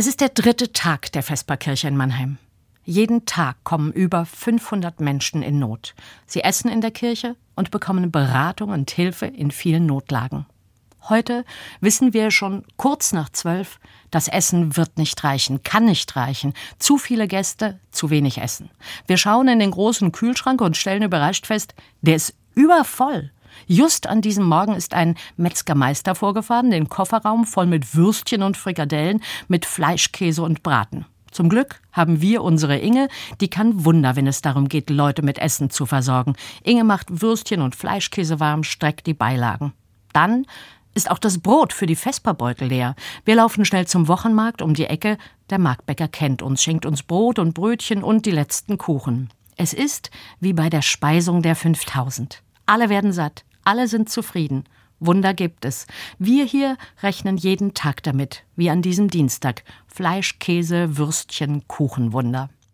Es ist der dritte Tag der Vesperkirche in Mannheim. Jeden Tag kommen über 500 Menschen in Not. Sie essen in der Kirche und bekommen Beratung und Hilfe in vielen Notlagen. Heute wissen wir schon kurz nach zwölf, das Essen wird nicht reichen, kann nicht reichen. Zu viele Gäste, zu wenig Essen. Wir schauen in den großen Kühlschrank und stellen überrascht fest, der ist übervoll. Just an diesem Morgen ist ein Metzgermeister vorgefahren, den Kofferraum voll mit Würstchen und Frikadellen, mit Fleischkäse und Braten. Zum Glück haben wir unsere Inge, die kann Wunder, wenn es darum geht, Leute mit Essen zu versorgen. Inge macht Würstchen und Fleischkäse warm, streckt die Beilagen. Dann ist auch das Brot für die Vesperbeutel leer. Wir laufen schnell zum Wochenmarkt um die Ecke. Der Marktbäcker kennt uns, schenkt uns Brot und Brötchen und die letzten Kuchen. Es ist wie bei der Speisung der 5000. Alle werden satt. Alle sind zufrieden. Wunder gibt es. Wir hier rechnen jeden Tag damit, wie an diesem Dienstag. Fleisch, Käse, Würstchen, Kuchenwunder.